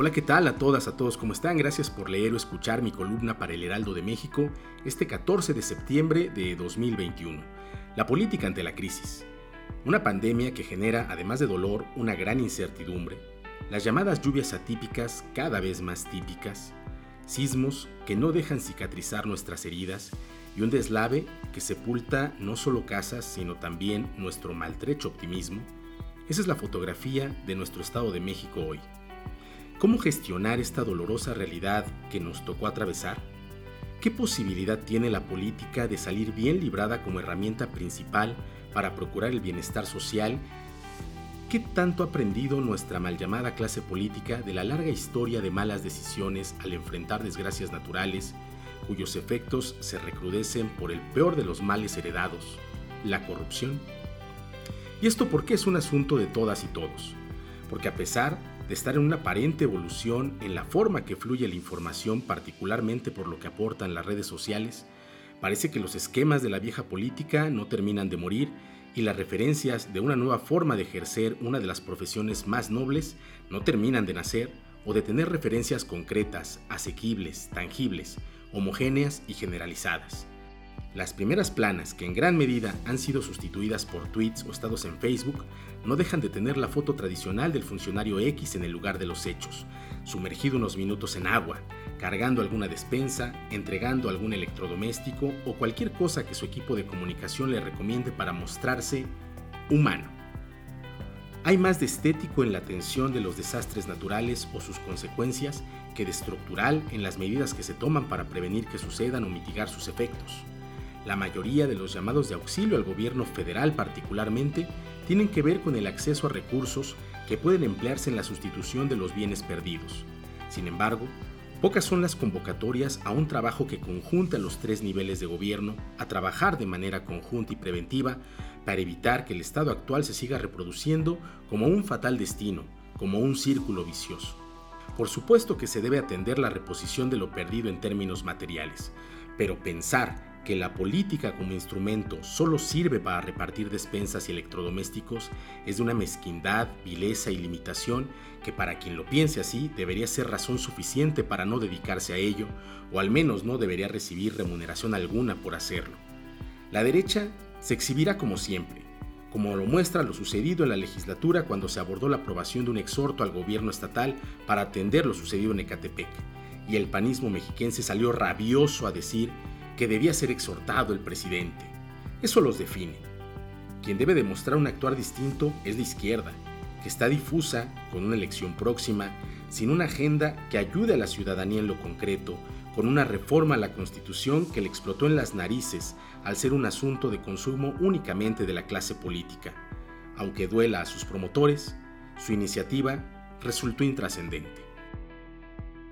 Hola, ¿qué tal a todas, a todos? ¿Cómo están? Gracias por leer o escuchar mi columna para el Heraldo de México este 14 de septiembre de 2021. La política ante la crisis. Una pandemia que genera, además de dolor, una gran incertidumbre. Las llamadas lluvias atípicas cada vez más típicas. Sismos que no dejan cicatrizar nuestras heridas y un deslave que sepulta no solo casas, sino también nuestro maltrecho optimismo. Esa es la fotografía de nuestro Estado de México hoy. ¿Cómo gestionar esta dolorosa realidad que nos tocó atravesar? ¿Qué posibilidad tiene la política de salir bien librada como herramienta principal para procurar el bienestar social? ¿Qué tanto ha aprendido nuestra mal llamada clase política de la larga historia de malas decisiones al enfrentar desgracias naturales, cuyos efectos se recrudecen por el peor de los males heredados, la corrupción? ¿Y esto por qué es un asunto de todas y todos? Porque a pesar de estar en una aparente evolución en la forma que fluye la información, particularmente por lo que aportan las redes sociales, parece que los esquemas de la vieja política no terminan de morir y las referencias de una nueva forma de ejercer una de las profesiones más nobles no terminan de nacer o de tener referencias concretas, asequibles, tangibles, homogéneas y generalizadas. Las primeras planas, que en gran medida han sido sustituidas por tweets o estados en Facebook, no dejan de tener la foto tradicional del funcionario X en el lugar de los hechos, sumergido unos minutos en agua, cargando alguna despensa, entregando algún electrodoméstico o cualquier cosa que su equipo de comunicación le recomiende para mostrarse humano. Hay más de estético en la atención de los desastres naturales o sus consecuencias que de estructural en las medidas que se toman para prevenir que sucedan o mitigar sus efectos. La mayoría de los llamados de auxilio al gobierno federal particularmente tienen que ver con el acceso a recursos que pueden emplearse en la sustitución de los bienes perdidos. Sin embargo, pocas son las convocatorias a un trabajo que conjunta los tres niveles de gobierno a trabajar de manera conjunta y preventiva para evitar que el estado actual se siga reproduciendo como un fatal destino, como un círculo vicioso. Por supuesto que se debe atender la reposición de lo perdido en términos materiales, pero pensar que la política como instrumento solo sirve para repartir despensas y electrodomésticos es de una mezquindad, vileza y limitación que para quien lo piense así debería ser razón suficiente para no dedicarse a ello, o al menos no debería recibir remuneración alguna por hacerlo. La derecha se exhibirá como siempre, como lo muestra lo sucedido en la legislatura cuando se abordó la aprobación de un exhorto al gobierno estatal para atender lo sucedido en Ecatepec, y el panismo mexiquense salió rabioso a decir que debía ser exhortado el presidente. Eso los define. Quien debe demostrar un actuar distinto es la izquierda, que está difusa con una elección próxima, sin una agenda que ayude a la ciudadanía en lo concreto, con una reforma a la Constitución que le explotó en las narices al ser un asunto de consumo únicamente de la clase política. Aunque duela a sus promotores, su iniciativa resultó intrascendente.